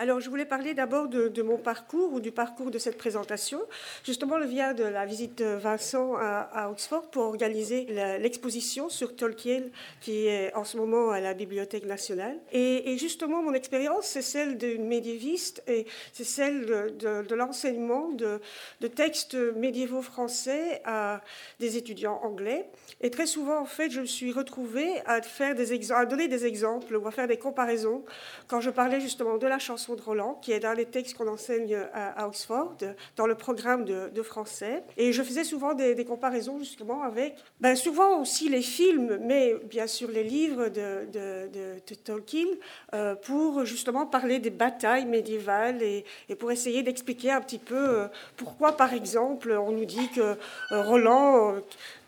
Alors, je voulais parler d'abord de, mon parcours ou du parcours de cette présentation. Justement, le vient de la visite de Vincent à, Oxford pour organiser l'exposition sur Tolkien qui est en ce moment à la Bibliothèque nationale. Et, justement, mon expérience, c'est celle d'une médiéviste et c'est celle de, l'enseignement de, de, textes médiévaux français à des étudiants anglais. Et très souvent, en fait, je me suis retrouvée à, faire des à donner des exemples ou à faire des comparaisons quand je parlais justement de la chanson de Roland, qui est dans les textes qu'on enseigne à, Oxford, dans le programme de, français. Et je faisais souvent des, comparaisons justement avec, ben souvent aussi les films, mais bien sûr les livres de, Tolkien, euh, pour justement parler des batailles médiévales et, et pour essayer d'expliquer un petit peu euh, pourquoi, par exemple, on nous dit que euh, Roland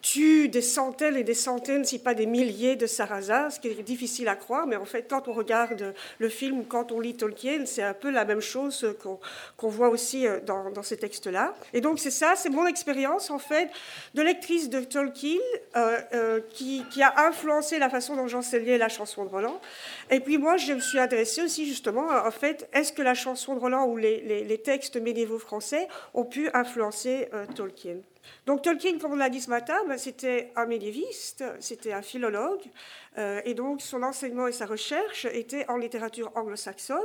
tue des centaines et des centaines, si pas des milliers de sarrasins, ce qui est difficile à croire, mais en fait, quand on regarde le film, quand on lit Tolkien, c'est un peu la même chose qu'on voit aussi euh, dans, ces textes-là. Et donc, c'est ça, c'est mon expérience, en fait, de lectrice de Tolkien, euh, euh, qui, a influencé la façon dont j'enseignais la chanson de Roland. Et puis, moi, je me suis adressée aussi, justement, en fait, est-ce que la chanson de Roland ou les, textes médiévaux français ont pu influencer Tolkien? Donc Tolkien, comme on l'a dit ce matin, ben, c'était un médiéviste, c'était un philologue, et donc son enseignement et sa recherche étaient en littérature anglo-saxonne.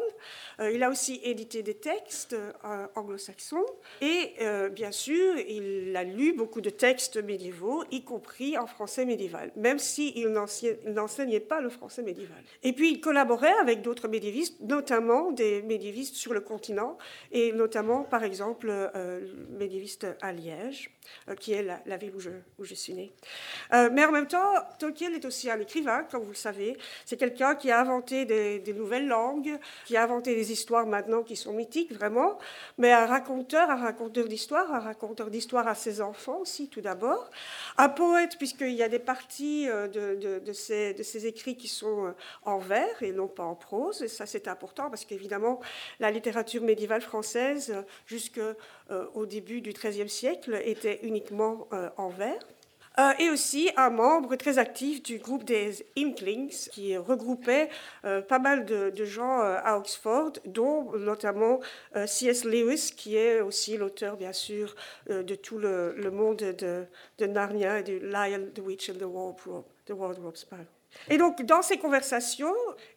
Euh, il a aussi édité des textes euh, anglo-saxons, et bien sûr, il a lu beaucoup de textes médiévaux, y compris en français médiéval, même s'il n'enseignait pas le français médiéval. Et puis il collaborait avec d'autres médiévistes, notamment des médiévistes sur le continent, et notamment, par exemple, le médiéviste à Liège. Euh, qui est la, ville où je, suis née. Euh, mais en même temps, Tolkien est aussi un écrivain, comme vous le savez. C'est quelqu'un qui a inventé des, nouvelles langues, qui a inventé des histoires maintenant qui sont mythiques, vraiment, mais un raconteur, un raconteur d'histoire, un raconteur d'histoire à ses enfants aussi, tout d'abord. Un poète, puisqu'il y a des parties euh, de, ses, de, ses, écrits qui sont en vers et non pas en prose, et ça c'est important parce qu'évidemment, la littérature médiévale française, jusqu'au début du XIIIe siècle, était uniquement euh, en vers. Euh, et aussi un membre très actif du groupe des Inklings, qui regroupait euh, pas mal de, gens à Oxford, dont notamment C.S. Lewis, qui est aussi l'auteur, bien sûr, de tout le, monde de, Narnia, de Lion, the Witch and the Wardrobe. The Wardrobe, et donc, dans ces conversations,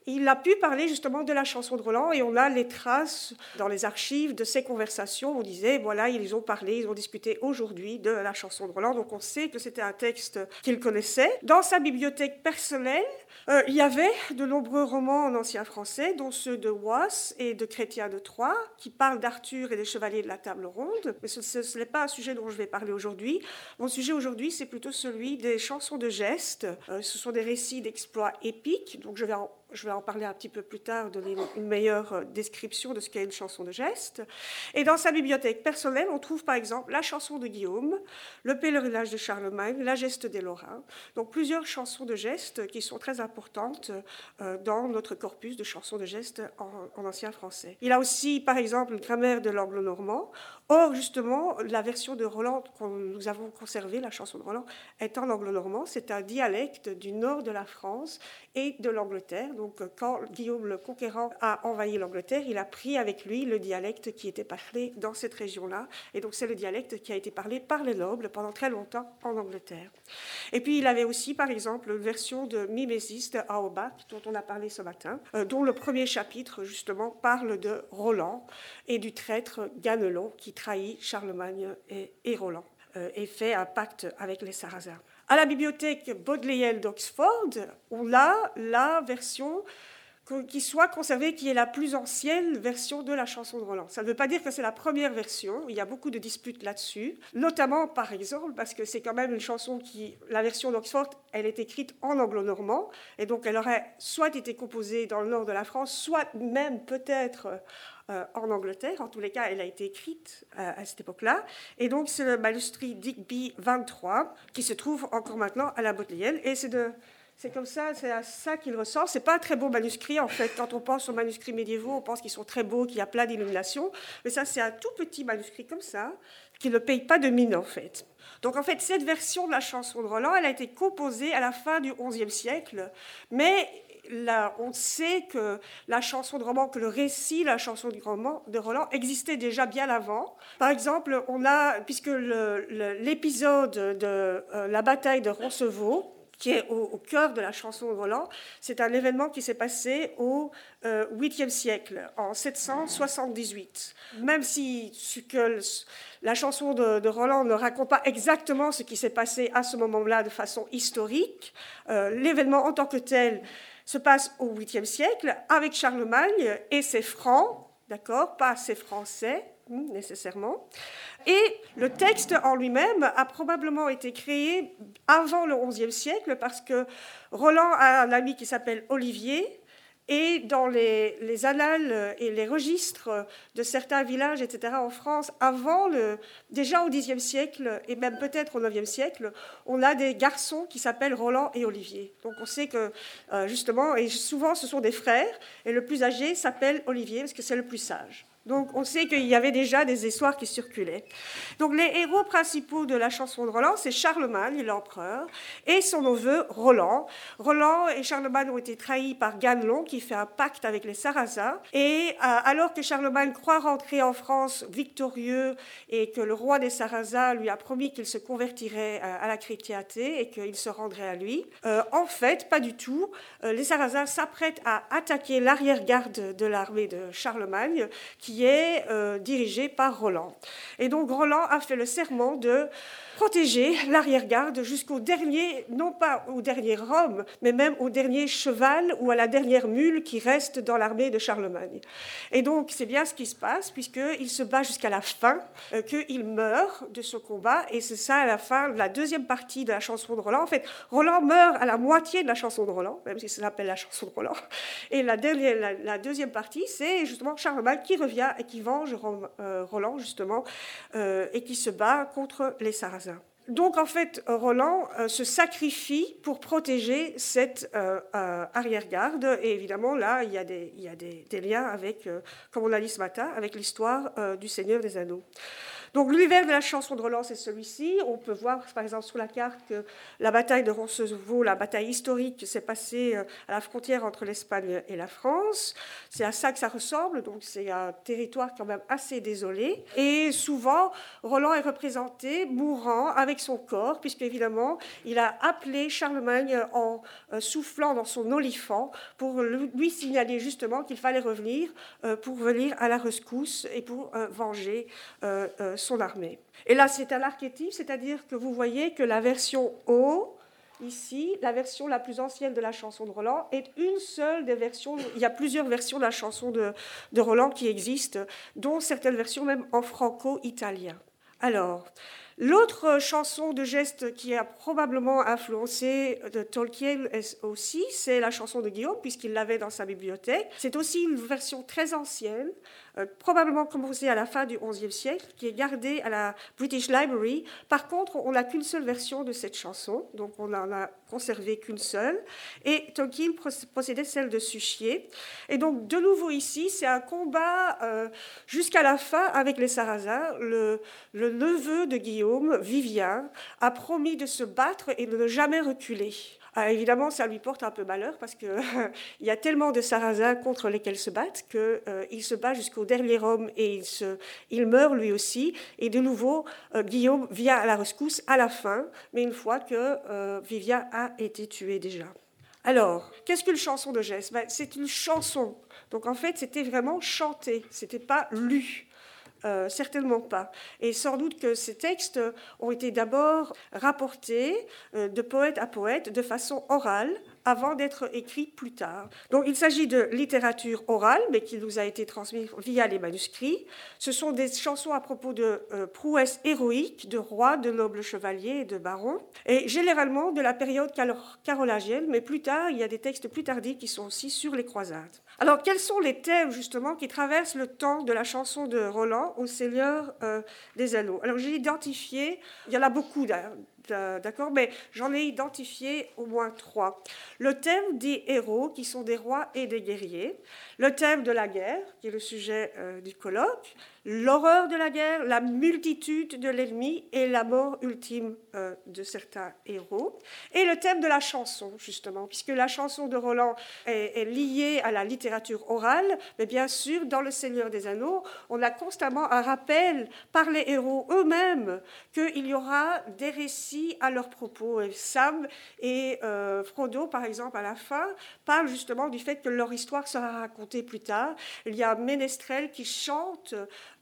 il a pu parler justement de la chanson de Roland et on a les traces dans les archives de ces conversations. On disait, voilà, ils ont parlé, ils ont discuté aujourd'hui de la chanson de Roland. Donc, on sait que c'était un texte qu'il connaissait. Dans sa bibliothèque personnelle, euh, il y avait de nombreux romans en ancien français, dont ceux de Wass et de Chrétien de Troyes, qui parlent d'Arthur et des chevaliers de la table ronde. Mais ce n'est pas un sujet dont je vais parler aujourd'hui. Mon sujet aujourd'hui, c'est plutôt celui des chansons de gestes. Euh, ce sont des récits exploits épiques. Donc je vais je vais en parler un petit peu plus tard, donner une meilleure euh, description de ce qu'est une chanson de geste. Et dans sa bibliothèque personnelle, on trouve par exemple la chanson de Guillaume, le pèlerinage de Charlemagne, la geste des Lorrains. Donc plusieurs chansons de geste qui sont très importantes euh, dans notre corpus de chansons de geste en, ancien français. Il a aussi par exemple une grammaire de l'anglo-normand. Or, justement, la version de Roland que nous avons conservée, la chanson de Roland, est en anglo-normand. C'est un dialecte du nord de la France et de l'Angleterre donc, quand Guillaume le Conquérant a envahi l'Angleterre, il a pris avec lui le dialecte qui était parlé dans cette région-là. Et donc, c'est le dialecte qui a été parlé par les nobles pendant très longtemps en Angleterre. Et puis, il avait aussi, par exemple, une version de Mimésis de Aobat, dont on a parlé ce matin, euh, dont le premier chapitre, justement, parle de Roland et du traître Ganelon qui trahit Charlemagne et, et Roland euh, et fait un pacte avec les Sarrasins. À la bibliothèque Bodleian d'Oxford, on a la version qui soit conservée, qui est la plus ancienne version de la chanson de Roland. Ça ne veut pas dire que c'est la première version, il y a beaucoup de disputes là-dessus, notamment par exemple parce que c'est quand même une chanson qui, la version d'Oxford, elle est écrite en anglo-normand, et donc elle aurait soit été composée dans le nord de la France, soit même peut-être en Angleterre. En tous les cas, elle a été écrite euh, à cette époque-là. Et donc, c'est le manuscrit Digby 23 qui se trouve encore maintenant à la Bodleian. Et c'est de c'est comme ça, c'est à ça qu'il ressort. C'est pas un très beau manuscrit en fait. Quand on pense aux manuscrits médiévaux, on pense qu'ils sont très beaux, qu'il y a plein d'illuminations. Mais ça, c'est un tout petit manuscrit comme ça qui ne paye pas de mine en fait. Donc en fait, cette version de la chanson de Roland, elle a été composée à la fin du XIe siècle, mais on sait que la chanson de roman, que le récit, la chanson de Roland existait déjà bien avant. Par exemple, on a, puisque l'épisode de euh, la bataille de Roncevaux, qui est au, cœur de la chanson de Roland. C'est un événement qui s'est passé au 8e euh, siècle, en 778. Même si la chanson de, Roland ne raconte pas exactement ce qui s'est passé à ce moment-là de façon historique, euh, l'événement en tant que tel se passe au 8e siècle avec Charlemagne et ses Francs, d'accord, pas ses Français hmm, nécessairement. Et le texte en lui-même a probablement été créé avant le XIe siècle parce que Roland a un ami qui s'appelle Olivier. Et dans les, annales et les registres de certains villages, etc., en France, avant le, déjà au Xe siècle et même peut-être au IXe siècle, on a des garçons qui s'appellent Roland et Olivier. Donc on sait que euh, justement, et souvent ce sont des frères, et le plus âgé s'appelle Olivier parce que c'est le plus sage. Donc on sait qu'il y avait déjà des histoires qui circulaient. Donc les héros principaux de la chanson de Roland, c'est Charlemagne, l'empereur, et son neveu Roland. Roland et Charlemagne ont été trahis par Ganelon, qui fait un pacte avec les Sarrasins. Et euh, alors que Charlemagne croit rentrer en France victorieux et que le roi des Sarrasins lui a promis qu'il se convertirait euh, à la chrétienté et qu'il se rendrait à lui, euh, en fait, pas du tout. les Sarrasins s'apprêtent à attaquer l'arrière-garde de l'armée de Charlemagne, qui est euh, dirigé par Roland. Et donc Roland a fait le serment de protéger l'arrière-garde jusqu'au dernier, non pas au dernier homme, mais même au dernier cheval ou à la dernière mule qui reste dans l'armée de Charlemagne. Et donc c'est bien ce qui se passe, puisqu'il se bat jusqu'à la fin, euh, qu'il meurt de ce combat, et c'est ça à la fin, la deuxième partie de la chanson de Roland. En fait, Roland meurt à la moitié de la chanson de Roland, même si ça s'appelle la chanson de Roland. Et la, deuxième partie, c'est justement Charlemagne qui revient et qui venge euh, Roland, justement, euh, et qui se bat contre les Sarrasins. Donc en fait, Roland euh, se sacrifie pour protéger cette euh, euh, arrière-garde. Et évidemment, là, il y a des, des liens avec, comme on l'a dit ce matin, avec l'histoire du Seigneur des Anneaux. Donc l'univers de la chanson de Roland, c'est celui-ci. On peut voir par exemple sur la carte que la bataille de Roncesvalles, la bataille historique, s'est passée euh, à la frontière entre l'Espagne et la France. C'est à ça que ça ressemble, donc c'est un territoire quand même assez désolé. Et souvent, Roland est représenté mourant avec son corps, puisque évidemment, il a appelé Charlemagne en euh, soufflant dans son olifant pour lui signaler justement qu'il fallait revenir euh, pour venir à la rescousse et pour venger son armée. Et là, c'est un archétype, c'est-à-dire que vous voyez que la version O, ici, la version la plus ancienne de la chanson de Roland, est une seule des versions. Il y a plusieurs versions de la chanson de, de Roland qui existent, dont certaines versions même en franco-italien. Alors, L'autre chanson de geste qui a probablement influencé de Tolkien aussi, c'est la chanson de Guillaume, puisqu'il l'avait dans sa bibliothèque. C'est aussi une version très ancienne, euh, probablement commencée à la fin du XIe siècle, qui est gardée à la British Library. Par contre, on n'a qu'une seule version de cette chanson, donc on n'en a conservé qu'une seule. Et Tolkien possédait celle de Suchier. Et donc, de nouveau ici, c'est un combat euh, jusqu'à la fin avec les Sarrasins. Le, neveu de Guillaume Vivien, a promis de se battre et de ne jamais reculer. Évidemment, ça lui porte un peu malheur parce qu'il y a tellement de Sarrasins contre lesquels se battent qu'il euh, se bat jusqu'au dernier homme et il, se, il meurt lui aussi. Et de nouveau, euh, Guillaume vient à la rescousse à la fin, mais une fois que euh, a été tué déjà. Alors, qu'est-ce qu'une chanson de geste? Ben, C'est une chanson. Donc en fait, c'était vraiment chanté, c'était pas lu. Euh, certainement pas. Et sans doute que ces textes ont été d'abord rapportés euh, de poète à poète de façon orale avant d'être écrits plus tard. Donc il s'agit de littérature orale, mais qui nous a été transmise via les manuscrits. Ce sont des chansons à propos de euh, prouesses héroïques, de rois, de nobles chevaliers et de barons, et généralement de la période carolingienne, mais plus tard, il y a des textes plus tardifs qui sont aussi sur les croisades. Alors, quels sont les thèmes justement qui traversent le temps de la chanson de Roland au Seigneur euh, des Anneaux? Alors, j'ai identifié, il y en a beaucoup d'accord, mais j'en ai identifié au moins trois. Le thème des héros, qui sont des rois et des guerriers. Le thème de la guerre, qui est le sujet du colloque l'horreur de la guerre, la multitude de l'ennemi et la mort ultime euh, de certains héros. Et le thème de la chanson, justement, puisque la chanson de Roland est, liée à la littérature orale, mais bien sûr, dans Le Seigneur des Anneaux, on a constamment un rappel par les héros eux-mêmes qu'il y aura des récits à leur propos. Sam et euh, Frodo, par exemple, à la fin, parlent justement du fait que leur histoire sera racontée plus tard. Il y a ménestrel qui chante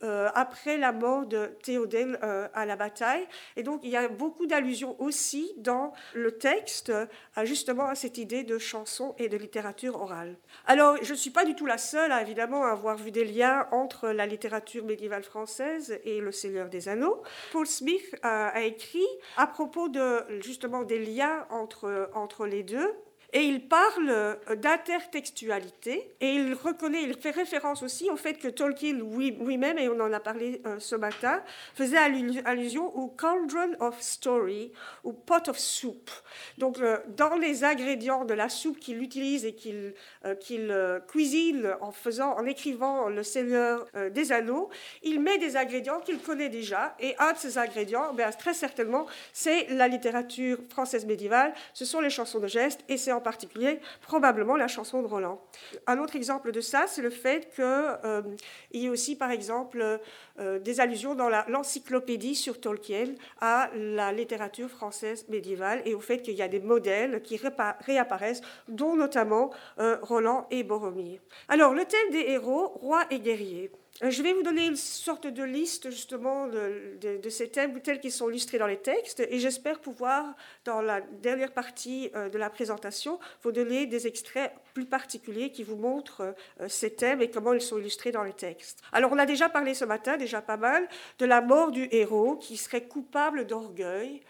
euh, après la mort de Théodèle euh, à la bataille. Et donc, il y a beaucoup d'allusions aussi dans le texte à justement à cette idée de chanson et de littérature orale. Alors, je ne suis pas du tout la seule, à, évidemment, avoir vu des liens entre la littérature médiévale française et le Seigneur des Anneaux. Paul Smith a, a écrit à propos de justement des liens entre, entre les deux et il parle euh, d'intertextualité et il reconnaît, il fait référence aussi au fait que Tolkien lui-même, et on en a parlé euh, ce matin, faisait allusion au cauldron of story, ou pot of soup. Donc, euh, dans les ingrédients de la soupe qu'il utilise et qu'il cuisine en faisant, en écrivant Le Seigneur des Anneaux, il met des ingrédients qu'il connaît déjà. Et un de ces ingrédients, ben, très certainement, c'est la littérature française médiévale, ce sont les chansons de gestes, et c'est en particulier probablement la chanson de Roland. Un autre exemple de ça, c'est le fait qu'il euh, y ait aussi, par exemple, euh, des allusions dans l'encyclopédie sur Tolkien à la littérature française médiévale et au fait qu'il y a des modèles qui réapparaissent, dont notamment euh, Roland et Boromir. Alors, le thème des héros, rois et guerriers. Euh, je vais vous donner une sorte de liste justement de, ces thèmes tels qu'ils sont illustrés dans les textes et j'espère pouvoir, dans la dernière partie euh, de la présentation, vous donner des extraits plus particuliers qui vous montrent euh, ces thèmes et comment ils sont illustrés dans les textes. Alors on a déjà parlé ce matin, déjà pas mal, de la mort du héros qui serait coupable d'orgueil.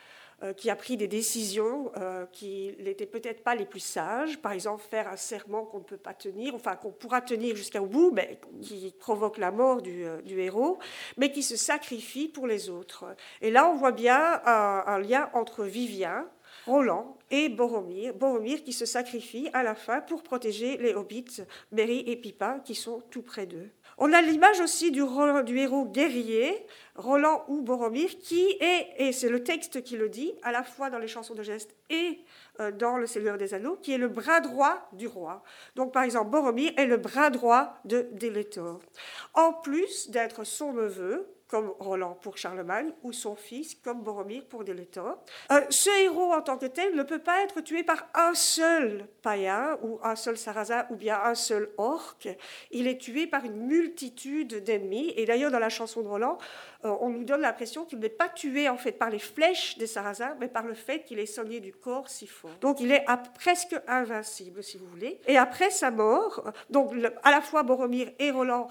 Euh, qui a pris des décisions euh, qui n'étaient peut-être pas les plus sages, par exemple faire un serment qu'on ne peut pas tenir, enfin qu'on pourra tenir jusqu'au bout, mais qui provoque la mort du, euh, héros, mais qui se sacrifie pour les autres. Et là, on voit bien un, lien entre Vivien, Roland et Boromir, Boromir qui se sacrifie à la fin pour protéger les hobbits, Merry et Pippa, qui sont tout près d'eux. On a l'image aussi du, héros guerrier, Roland ou Boromir, qui est, et c'est le texte qui le dit, à la fois dans les chansons de geste et euh, dans Le Seigneur des Anneaux, qui est le bras droit du roi. Donc par exemple, Boromir est le bras droit de Denethor. En plus d'être son neveu, comme Roland pour Charlemagne, ou son fils, comme Boromir pour Denethor. Euh, ce héros en tant que tel ne peut pas être tué par un seul païen, ou un seul sarrasin, ou bien un seul orc. Il est tué par une multitude d'ennemis. Et d'ailleurs, dans la chanson de Roland, on nous donne l'impression qu'il n'est pas tué en fait par les flèches des sarrasins, mais par le fait qu'il est soigné du corps si fort. Donc il est presque invincible, si vous voulez. Et après sa mort, donc à la fois Boromir et Roland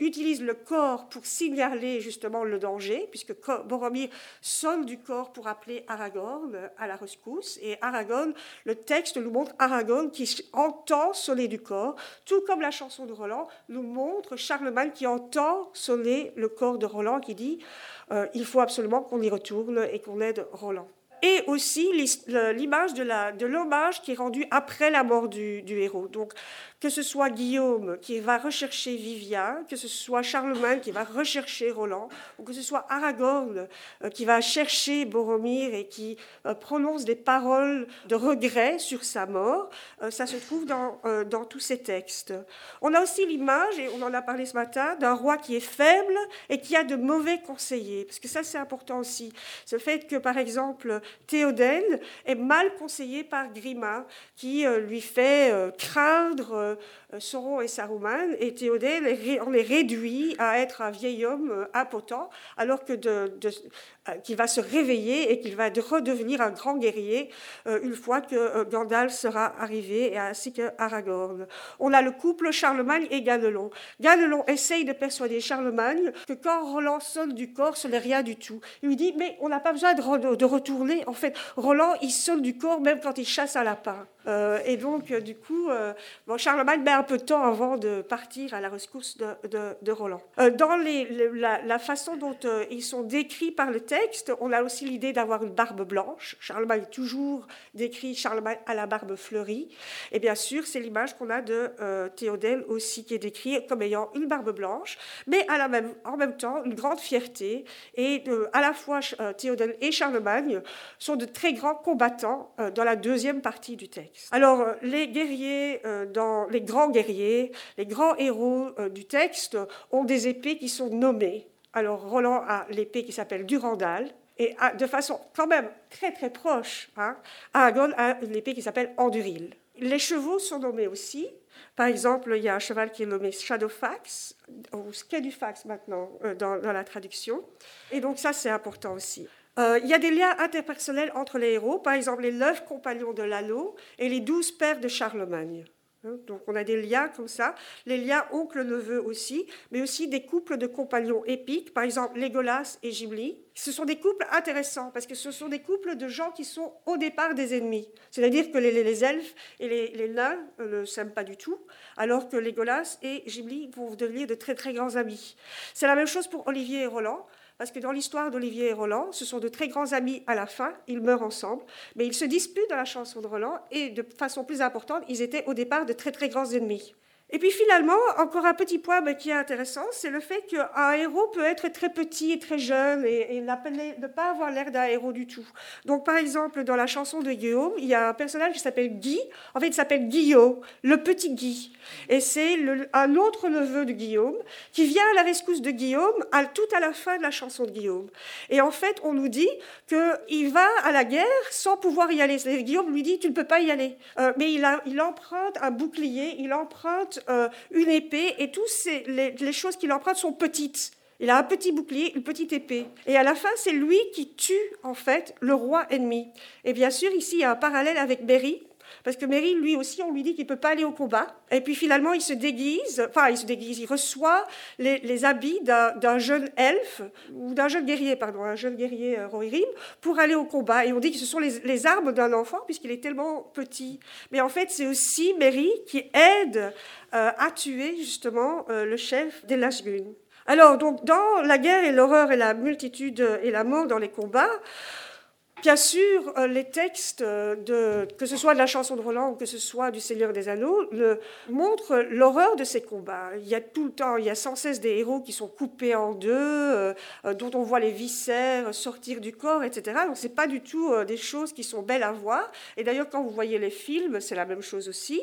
utilisent le corps pour signaler justement le danger, puisque Boromir sonne du corps pour appeler Aragorn à la rescousse. Et Aragorn, le texte nous montre Aragorn qui entend sonner du corps, tout comme la chanson de Roland nous montre Charlemagne qui entend sonner le corps de Roland, qui dit euh, il faut absolument qu'on y retourne et qu'on aide Roland et aussi l'image de l'hommage qui est rendu après la mort du, du, héros. Donc, que ce soit Guillaume qui va rechercher Vivien, que ce soit Charlemagne qui va rechercher Roland, ou que ce soit Aragorn euh, qui va chercher Boromir et qui euh, prononce des paroles de regret sur sa mort, euh, ça se trouve dans, dans tous ces textes. On a aussi l'image, et on en a parlé ce matin, d'un roi qui est faible et qui a de mauvais conseillers, parce que ça c'est important aussi. Ce fait que, par exemple, Théodèle est mal conseillé par Grima, qui lui fait craindre euh, Sauron et Saruman, et Théodèle on est réduit à être un vieil homme euh, impotent, alors que euh, qu'il va se réveiller et qu'il va redevenir un grand guerrier une fois que Gandalf sera arrivé, ainsi que Aragorn. On a le couple Charlemagne et Ganelon. Ganelon essaye de persuader Charlemagne que quand Roland sonne du corps, ce n'est rien du tout. Il lui dit, mais on n'a pas besoin de, retourner. En fait, Roland, il sonne du corps même quand il chasse un lapin. et donc, du coup, bon, Charlemagne peu de temps avant de partir à la rescousse de, Roland. Euh, dans la, façon dont euh, ils sont décrits par le texte, on a aussi l'idée d'avoir une barbe blanche. Charlemagne est toujours décrit Charlemagne à la barbe fleurie. Et bien sûr, c'est l'image qu'on a de Théodèle aussi qui est décrit comme ayant une barbe blanche, mais à la même, en même temps une grande fierté. Et à la fois Théodèle et Charlemagne sont de très grands combattants dans la deuxième partie du texte. Alors, les guerriers, dans les grands guerriers, les grands héros euh, du texte ont des épées qui sont nommées. Alors Roland a l'épée qui s'appelle Durandal, et de façon quand même très très proche, hein, Aragorn a une épée qui s'appelle Anduril. Les chevaux sont nommés aussi. Par exemple, il y a un cheval qui est nommé Shadowfax, ou Skedufax maintenant euh, dans, la traduction. Et donc ça, c'est important aussi. Euh, il y a des liens interpersonnels entre les héros, par exemple les neuf compagnons de l'anneau et les douze pères de Charlemagne. Hein, donc on a des liens comme ça, les liens oncle-neveu aussi, mais aussi des couples de compagnons épiques, par exemple Legolas et Gimli. Ce sont des couples intéressants parce que ce sont des couples de gens qui sont au départ des ennemis. C'est-à-dire que les, elfes et les, nains ne s'aiment pas du tout, alors que Legolas et Gimli vont devenir de très très grands amis. C'est la même chose pour Olivier et Roland parce que dans l'histoire d'Olivier et Roland, ce sont de très grands amis à la fin, ils meurent ensemble, mais ils se disputent dans la chanson de Roland, et de façon plus importante, ils étaient au départ de très très grands ennemis. Et puis finalement, encore un petit point qui est intéressant, c'est le fait qu'un héros peut être très petit et très jeune et, ne pas avoir l'air d'un héros du tout. Donc par exemple, dans la chanson de Guillaume, il y a un personnage qui s'appelle Guy, en fait il s'appelle Guillaume, le petit Guy. Et c'est un autre neveu de Guillaume qui vient à la rescousse de Guillaume tout à la fin de la chanson de Guillaume. Et en fait, on nous dit qu'il va à la guerre sans pouvoir y aller. Guillaume lui dit, tu ne peux pas y aller. Euh, mais il emprunte un bouclier, il emprunte euh, une épée, et toutes les, choses qu'il emprunte sont petites. Il a un petit bouclier, une petite épée. Et à la fin, c'est lui qui tue, en fait, le roi ennemi. Et bien sûr, ici, il y a un parallèle avec Berry, parce que Merry, lui aussi, on lui dit qu'il ne peut pas aller au combat. Et puis finalement, il se déguise, enfin, il se déguise, il reçoit les, habits d'un jeune elfe, ou d'un jeune guerrier, pardon, un jeune guerrier euh, Rohirrim, pour aller au combat. Et on dit que ce sont les, armes d'un enfant, puisqu'il est tellement petit. Mais en fait, c'est aussi Merry qui aide euh, à tuer, justement, euh, le chef des Lashgun. Alors, donc, dans la guerre et l'horreur et la multitude et la mort dans les combats, Bien sûr, euh, les textes, euh, de, que ce soit de la chanson de Roland ou que ce soit du Seigneur des Anneaux, montrent l'horreur de ces combats. Il y a tout le temps, il y a sans cesse des héros qui sont coupés en deux, euh, dont on voit les viscères sortir du corps, etc. Donc c'est pas du tout des choses qui sont belles à voir. Et d'ailleurs, quand vous voyez les films, c'est la même chose aussi.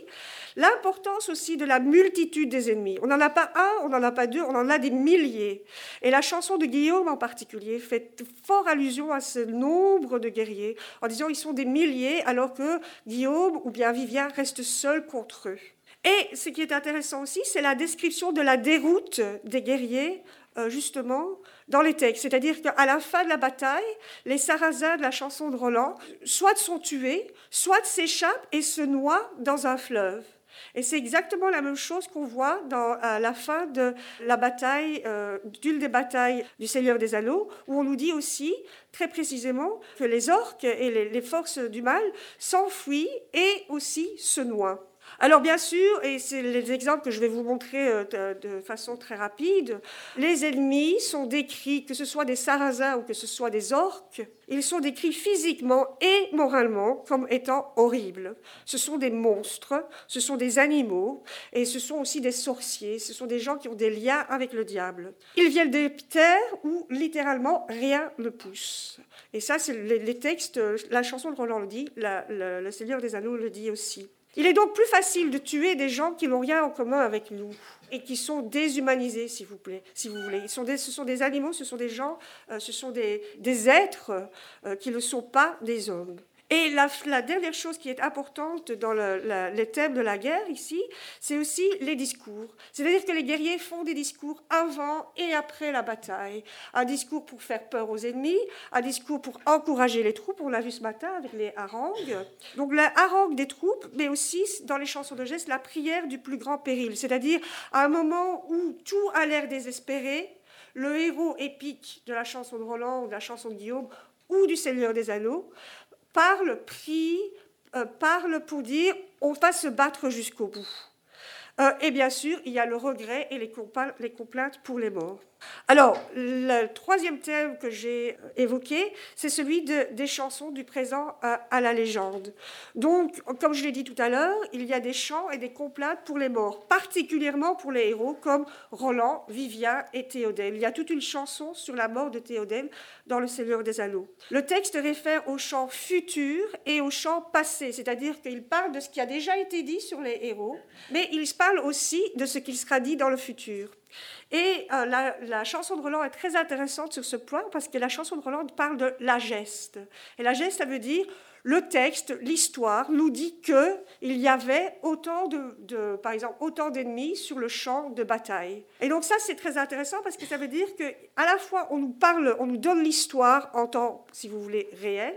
L'importance aussi de la multitude des ennemis. On n'en a pas un, on n'en a pas deux, on en a des milliers. Et la chanson de Guillaume en particulier fait fort allusion à ce nombre de guerriers, en disant ils sont des milliers, alors que Guillaume ou bien Vivien restent seuls contre eux. Et ce qui est intéressant aussi, c'est la description de la déroute des guerriers, euh, justement, dans les textes. C'est-à-dire qu'à la fin de la bataille, les Sarrasins de la chanson de Roland, soit sont tués, soit s'échappent et se noient dans un fleuve. Et c'est exactement la même chose qu'on voit dans, à la fin de la bataille, euh, d'une des batailles du Seigneur des Anneaux, où on nous dit aussi très précisément que les orques et les, les forces du mal s'enfuient et aussi se noient. Alors bien sûr, et c'est les exemples que je vais vous montrer euh, de, façon très rapide, les ennemis sont décrits, que ce soit des sarrasins ou que ce soit des orques, ils sont décrits physiquement et moralement comme étant horribles. Ce sont des monstres, ce sont des animaux, et ce sont aussi des sorciers, ce sont des gens qui ont des liens avec le diable. Ils viennent des terres où littéralement rien ne pousse. Et ça, c'est les, textes, la chanson de Roland le dit, le Seigneur des Anneaux le dit aussi. Il est donc plus facile de tuer des gens qui n'ont rien en commun avec nous et qui sont déshumanisés, s'il vous plaît, si vous voulez. ce sont des animaux, ce sont des gens, euh, ce sont des, êtres euh, qui ne sont pas des hommes. Et la, dernière chose qui est importante dans les thèmes de la guerre ici, c'est aussi les discours. C'est-à-dire que les guerriers font des discours avant et après la bataille. Un discours pour faire peur aux ennemis, un discours pour encourager les troupes. On l'a vu ce matin avec les harangues. Donc la harangue des troupes, mais aussi dans les chansons de gestes, la prière du plus grand péril. C'est-à-dire à un moment où tout a l'air désespéré, le héros épique de la chanson de Roland ou de la chanson de Guillaume ou du Seigneur des Anneaux parle, prie, euh, parle pour dire on va se battre jusqu'au bout. Euh, et bien sûr, il y a le regret et les, complaintes pour les morts. Alors, le troisième thème que j'ai évoqué, c'est celui des chansons du présent à, la légende. Donc, comme je l'ai dit tout à l'heure, il y a des chants et des complaintes pour les morts, particulièrement pour les héros comme Roland, Vivien et Théodème. Il y a toute une chanson sur la mort de Théodème dans Le Seigneur des Anneaux. Le texte réfère au chant futur et au chant passé, c'est-à-dire qu'il parle de ce qui a déjà été dit sur les héros, mais il parle aussi de ce qui sera dit dans le futur. Et euh, la, chanson de Roland est très intéressante sur ce point parce que la chanson de Roland parle de la geste. Et la geste, ça veut dire le texte, l'histoire nous dit que il y avait autant de, par exemple, autant d'ennemis sur le champ de bataille. Et donc ça, c'est très intéressant parce que ça veut dire que à la fois on nous parle, on nous donne l'histoire en temps, si vous voulez, réel,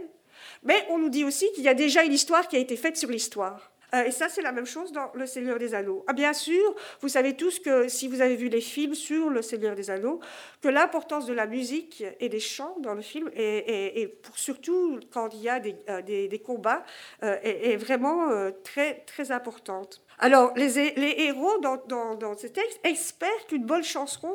mais on nous dit aussi qu'il y a déjà une histoire qui a été faite sur l'histoire. Euh, et ça, c'est la même chose dans Le Seigneur des Anneaux. Ah, bien sûr, vous savez tous que si vous avez vu les films sur Le Seigneur des Anneaux, que l'importance de la musique et des chants dans le film, et, surtout quand il y a des, euh, combats, euh, est, vraiment très, très importante. Alors, les, héros dans, ces textes espèrent qu'une bonne chanson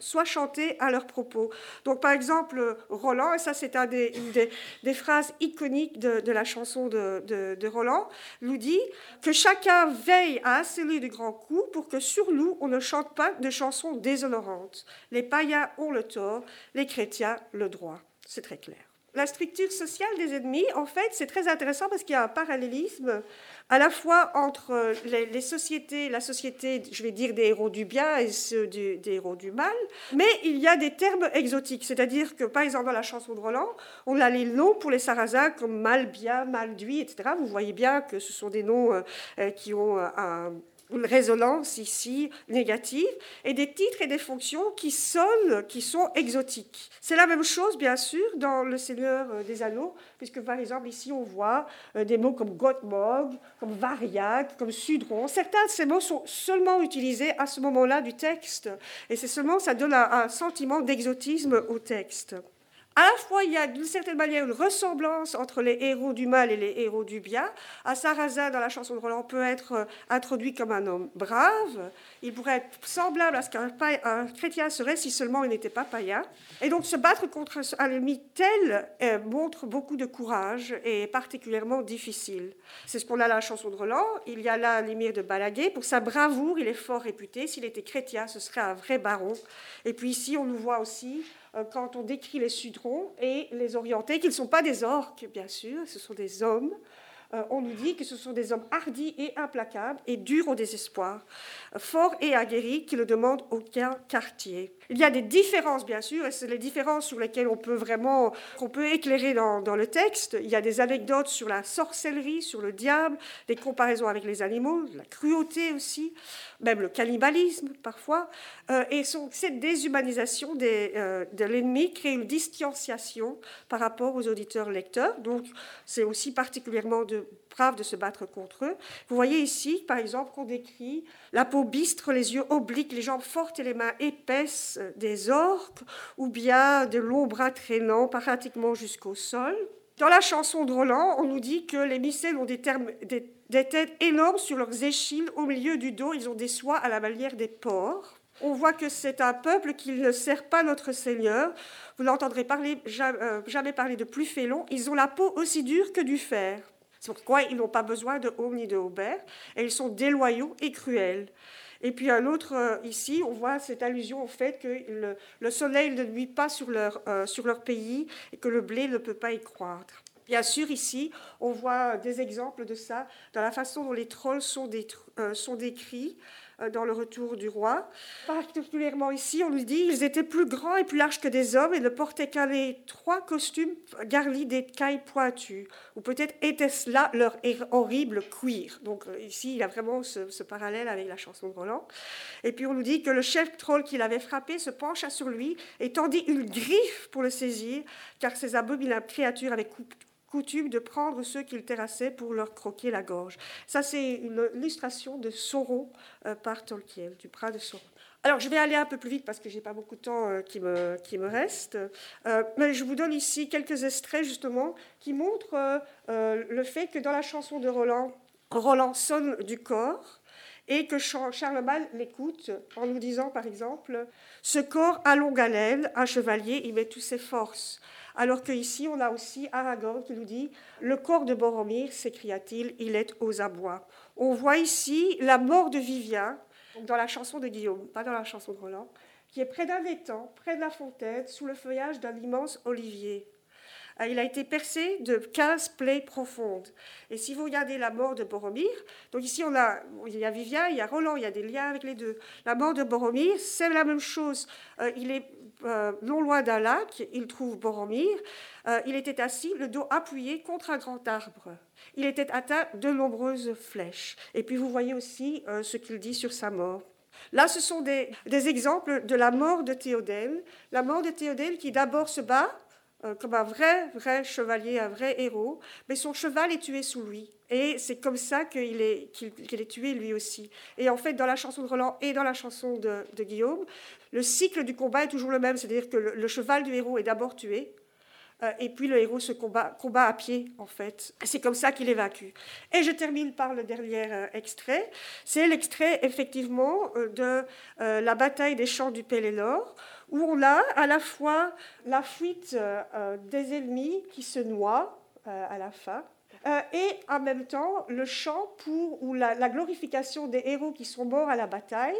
soit chantée à leur propos. Donc, par exemple, Roland, et ça c'est une des, des, phrases iconiques de, la chanson de, Roland, nous dit que chacun veille à asseller de grands coups pour que sur nous, on ne chante pas de chansons déshonorantes. Les païens ont le tort, les chrétiens le droit. C'est très clair. La structure sociale des ennemis, en fait, c'est très intéressant parce qu'il y a un parallélisme à la fois entre euh, les, sociétés, la société, je vais dire, des héros du bien et ceux des héros du mal, mais il y a des termes exotiques, c'est-à-dire que, par exemple, dans la chanson de Roland, on a les noms pour les Sarrasins comme mal, bien, mal, duit, etc. Vous voyez bien que ce sont des noms euh, euh, qui ont un une résonance ici négative, et des titres et des fonctions qui sonnent, qui sont exotiques. C'est la même chose, bien sûr, dans Le Seigneur euh, des Anneaux, puisque par exemple ici on voit euh, des mots comme Gottmog, comme Variag, comme Sudron. Certains de ces mots sont seulement utilisés à ce moment-là du texte, et c'est seulement ça donne un sentiment d'exotisme au texte à la fois, il y a d'une certaine manière une ressemblance entre les héros du mal et les héros du bien. À Sarrazin, dans la chanson de Roland, peut être euh, introduit comme un homme brave. Il pourrait être semblable à ce qu'un chrétien serait si seulement il n'était pas païen. Et donc, se battre contre un ennemi tel euh, montre beaucoup de courage et est particulièrement difficile. C'est ce qu'on a à la chanson de Roland. Il y a là l'émir de Balaguer. Pour sa bravoure, il est fort réputé. S'il était chrétien, ce serait un vrai baron. Et puis ici, on nous voit aussi quand on décrit les Sudrons et les Orientés, qu'ils ne sont pas des orques, bien sûr, ce sont des hommes. Euh, on nous dit que ce sont des hommes hardis et implacables et durs au désespoir, forts et aguerris qui ne demandent aucun quartier. Il y a des différences, bien sûr, et c'est les différences sur lesquelles on peut vraiment, peut éclairer dans, le texte. Il y a des anecdotes sur la sorcellerie, sur le diable, des comparaisons avec les animaux, la cruauté aussi, même le cannibalisme parfois. Euh, et cette déshumanisation euh, de l'ennemi crée une distanciation par rapport aux auditeurs-lecteurs. Donc c'est aussi particulièrement de, brave de se battre contre eux. Vous voyez ici, par exemple, qu'on décrit la peau bistre, les yeux obliques, les jambes fortes et les mains épaisses des orques, ou bien de longs bras traînants pratiquement jusqu'au sol. Dans la chanson de Roland, on nous dit que les Mycènes ont des, têtes énormes sur leurs échines, au milieu du dos, ils ont des soies à la manière des porcs. On voit que c'est un peuple qui ne sert pas notre Seigneur. Vous n'entendrez parler, euh, jamais parler de plus félon. Ils ont la peau aussi dure que du fer. C'est pourquoi ils n'ont pas besoin de haume ni de haubert, et ils sont déloyaux et cruels. Et puis un autre, euh, ici, on voit cette allusion au fait que le, soleil ne nuit pas sur leur, euh, sur leur pays et que le blé ne peut pas y croître. Bien sûr, ici, on voit des exemples de ça dans la façon dont les trolls sont, euh, sont décrits. Euh, dans le retour du roi. Particulièrement ici, on nous dit ils étaient plus grands et plus larges que des hommes et ne portaient qu'un les trois costumes garnis d'écailles pointues. Ou peut-être était-ce là leur horrible cuir. Donc euh, ici, il y a vraiment ce, parallèle avec la chanson de Roland. Et puis on nous dit que le chef troll qui l'avait frappé se pencha sur lui et tendit une griffe pour le saisir, car ces abominables créatures avaient coutume de prendre ceux qu'ils terrassaient pour leur croquer la gorge. Ça, c'est une illustration de Sauron euh, par Tolkien, du prat de Sauron. Alors, je vais aller un peu plus vite parce que j'ai pas beaucoup de temps euh, qui, me, qui me reste. Euh, mais je vous donne ici quelques extraits, justement, qui montrent le fait que dans la chanson de Roland, Roland sonne du corps et que Charlemagne l'écoute en nous disant par exemple Ce corps à longue haleine, un chevalier y met toutes ses forces. Alors qu'ici, on a aussi Aragorn qui nous dit Le corps de Boromir, s'écria-t-il, il est aux abois. On voit ici la mort de Vivien, dans la chanson de Guillaume, pas dans la chanson de Roland, qui est près d'un étang, près de la fontaine, sous le feuillage d'un immense olivier. Euh, il a été percé de 15 plaies profondes. Et si vous regardez la mort de Boromir, donc ici on a, il y a Vivien, il y a Roland, il y a des liens avec les deux. La mort de Boromir, c'est la même chose. Euh, il est euh, non loin d'un lac, il trouve Boromir. il était assis, le dos appuyé contre un grand arbre. Il était atteint de nombreuses flèches. Et puis vous voyez aussi ce qu'il dit sur sa mort. Là, ce sont des, des, exemples de la mort de Théodèle. La mort de Théodèle qui d'abord se bat euh, comme un vrai, vrai chevalier, un vrai héros, mais son cheval est tué sous lui. Et c'est comme ça qu'il est, tué lui aussi. Et en fait, dans la chanson de Roland et dans la chanson de, Guillaume, le cycle du combat est toujours le même, c'est-à-dire que le, cheval du héros est d'abord tué, euh, et puis le héros se combat, à pied, en fait. C'est comme ça qu'il est vaincu. Et je termine par le dernier euh, extrait. C'est l'extrait, effectivement, de la bataille des champs du Pelennor, où on a à la fois la fuite euh, euh, des ennemis qui se noient euh, à la fin, et en même temps le chant pour ou la, glorification des héros qui sont morts à la bataille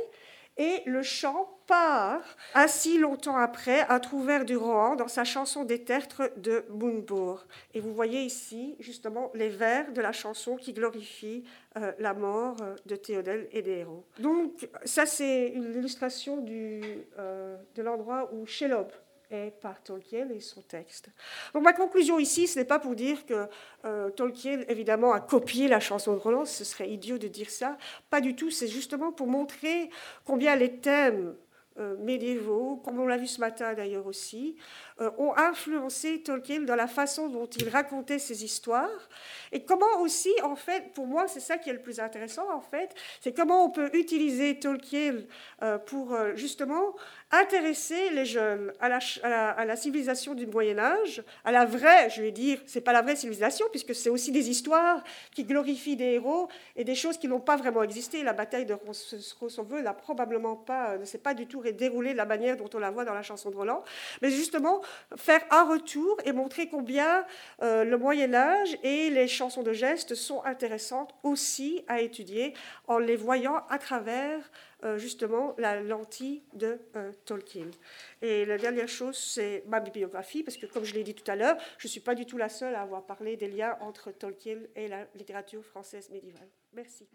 et le chant part, ainsi longtemps après, à Trouvert du Rohan dans sa chanson des tertres de Mounbourg. Et vous voyez ici justement les vers de la chanson qui glorifie euh, la mort euh, de Théodèle et des héros. Donc ça c'est une illustration euh, de l'endroit où Shelob est par Tolkien et son texte. Donc ma conclusion ici, ce n'est pas pour dire que euh, Tolkien, évidemment, a copié la chanson de Roland, ce serait idiot de dire ça. Pas du tout, c'est justement pour montrer combien les thèmes euh, médiévaux, comme on l'a vu ce matin d'ailleurs aussi, ont influencé Tolkien dans la façon dont il racontait ses histoires. Et comment aussi, en fait, pour moi, c'est ça qui est le plus intéressant, en fait, c'est comment on peut utiliser Tolkien pour justement intéresser les jeunes à la, à la, civilisation du Moyen Âge, à la vraie, je vais dire, c'est pas la vraie civilisation, puisque c'est aussi des histoires qui glorifient des héros et des choses qui n'ont pas vraiment existé. La bataille de Rossonveux n'a probablement pas, ne s'est pas du tout déroulée de la manière dont on la voit dans la chanson de Roland, mais justement faire un retour et montrer combien euh, le Moyen Âge et les chansons de gestes sont intéressantes aussi à étudier en les voyant à travers euh, justement la lentille de euh, Tolkien. Et la dernière chose, c'est ma bibliographie, parce que comme je l'ai dit tout à l'heure, je ne suis pas du tout la seule à avoir parlé des liens entre Tolkien et la littérature française médiévale. Merci.